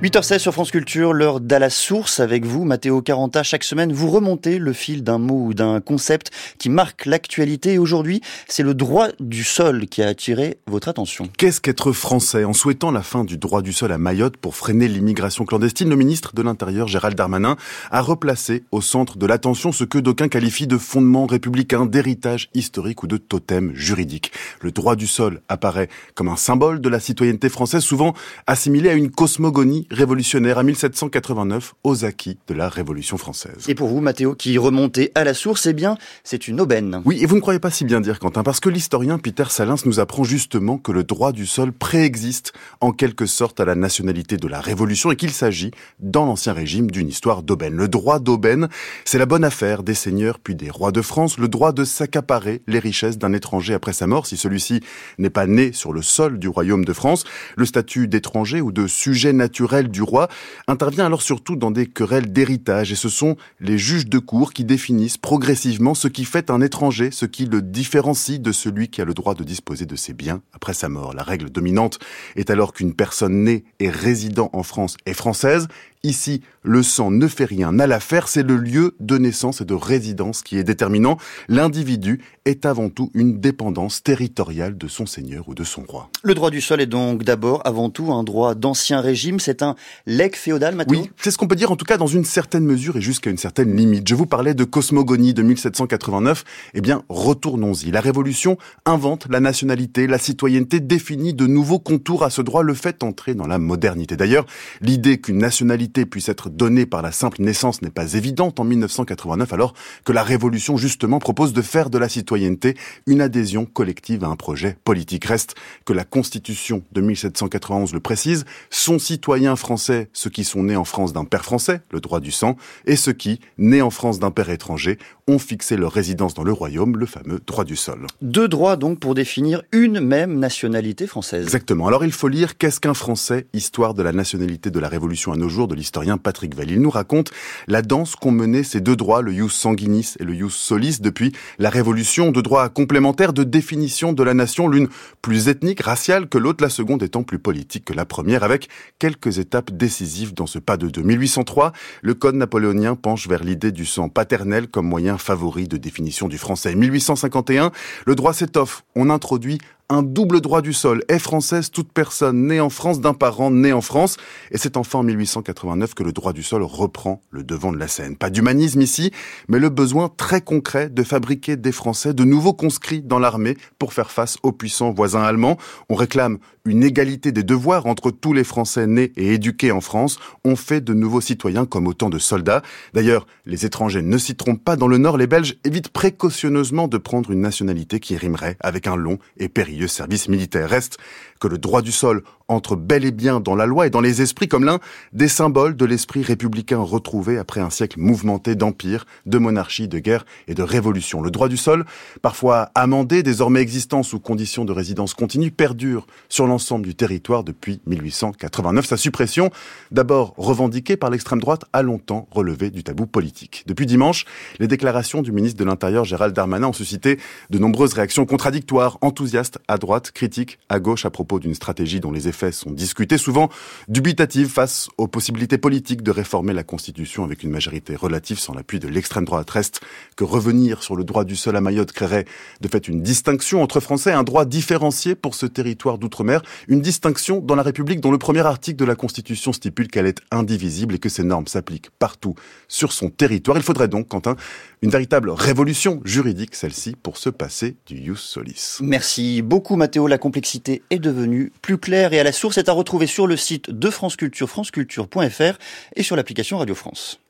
8h16 sur France Culture, l'heure d'à la source avec vous, Mathéo Caranta. Chaque semaine, vous remontez le fil d'un mot ou d'un concept qui marque l'actualité. Et aujourd'hui, c'est le droit du sol qui a attiré votre attention. Qu'est-ce qu'être français En souhaitant la fin du droit du sol à Mayotte pour freiner l'immigration clandestine, le ministre de l'Intérieur, Gérald Darmanin, a replacé au centre de l'attention ce que d'aucuns qualifient de fondement républicain, d'héritage historique ou de totem juridique. Le droit du sol apparaît comme un symbole de la citoyenneté française, souvent assimilé à une cosmogonie révolutionnaire à 1789 aux acquis de la Révolution française. Et pour vous, Mathéo, qui remontez à la source, eh bien, c'est une aubaine. Oui, et vous ne croyez pas si bien dire, Quentin, parce que l'historien Peter Salins nous apprend justement que le droit du sol préexiste en quelque sorte à la nationalité de la Révolution et qu'il s'agit, dans l'Ancien Régime, d'une histoire d'aubaine. Le droit d'aubaine, c'est la bonne affaire des seigneurs puis des rois de France, le droit de s'accaparer les richesses d'un étranger après sa mort si celui-ci n'est pas né sur le sol du royaume de France. Le statut d'étranger ou de sujet naturel du roi intervient alors surtout dans des querelles d'héritage et ce sont les juges de cour qui définissent progressivement ce qui fait un étranger, ce qui le différencie de celui qui a le droit de disposer de ses biens après sa mort. La règle dominante est alors qu'une personne née et résidant en France est française Ici, le sang ne fait rien à l'affaire, c'est le lieu de naissance et de résidence qui est déterminant. L'individu est avant tout une dépendance territoriale de son seigneur ou de son roi. Le droit du sol est donc d'abord, avant tout, un droit d'ancien régime. C'est un legs féodal, Mathieu Oui, c'est ce qu'on peut dire, en tout cas dans une certaine mesure et jusqu'à une certaine limite. Je vous parlais de cosmogonie de 1789. Eh bien, retournons-y. La Révolution invente la nationalité, la citoyenneté définit de nouveaux contours à ce droit, le fait entrer dans la modernité. D'ailleurs, l'idée qu'une nationalité puisse être donnée par la simple naissance n'est pas évidente en 1989 alors que la Révolution justement propose de faire de la citoyenneté une adhésion collective à un projet politique. Reste que la Constitution de 1791 le précise, sont citoyens français ceux qui sont nés en France d'un père français, le droit du sang, et ceux qui, nés en France d'un père étranger, ont fixé leur résidence dans le royaume, le fameux droit du sol. Deux droits donc pour définir une même nationalité française. Exactement. Alors il faut lire Qu'est-ce qu'un Français? Histoire de la nationalité de la Révolution à nos jours de l'historien Patrick Vell. Il nous raconte la danse qu'ont mené ces deux droits, le ius sanguinis et le ius solis, depuis la Révolution, deux droits complémentaires de définition de la nation, l'une plus ethnique, raciale que l'autre, la seconde étant plus politique que la première, avec quelques étapes décisives dans ce pas de 2803. Le code napoléonien penche vers l'idée du sang paternel comme moyen favori de définition du français. 1851, le droit s'étoffe. On introduit un double droit du sol. Est française toute personne née en France d'un parent né en France. Et c'est enfin en 1889 que le droit du sol reprend le devant de la scène. Pas d'humanisme ici, mais le besoin très concret de fabriquer des Français de nouveaux conscrits dans l'armée pour faire face aux puissants voisins allemands. On réclame une égalité des devoirs entre tous les Français nés et éduqués en France. On fait de nouveaux citoyens comme autant de soldats. D'ailleurs, les étrangers ne s'y trompent pas. Dans le Nord, les Belges évitent précautionneusement de prendre une nationalité qui rimerait avec un long et périlleux service militaire. Reste que le droit du sol entre bel et bien dans la loi et dans les esprits comme l'un des symboles de l'esprit républicain retrouvé après un siècle mouvementé d'empire, de monarchie, de guerre et de révolution. Le droit du sol, parfois amendé, désormais existant sous conditions de résidence continue, perdure sur l'ensemble du territoire depuis 1889. Sa suppression, d'abord revendiquée par l'extrême droite, a longtemps relevé du tabou politique. Depuis dimanche, les déclarations du ministre de l'Intérieur Gérald Darmanin ont suscité de nombreuses réactions contradictoires, enthousiastes à droite, critiques à gauche à propos d'une stratégie dont les effets sont discutés, souvent dubitatives face aux possibilités politiques de réformer la Constitution avec une majorité relative sans l'appui de l'extrême droite. Reste que revenir sur le droit du sol à Mayotte créerait de fait une distinction entre Français, un droit différencié pour ce territoire d'outre-mer, une distinction dans la République dont le premier article de la Constitution stipule qu'elle est indivisible et que ces normes s'appliquent partout sur son territoire. Il faudrait donc, Quentin, une véritable révolution juridique, celle-ci, pour se passer du ius solis. Merci beaucoup Mathéo, la complexité est devenue plus claire et à la source est à retrouver sur le site de France Culture, franceculture.fr et sur l'application Radio France.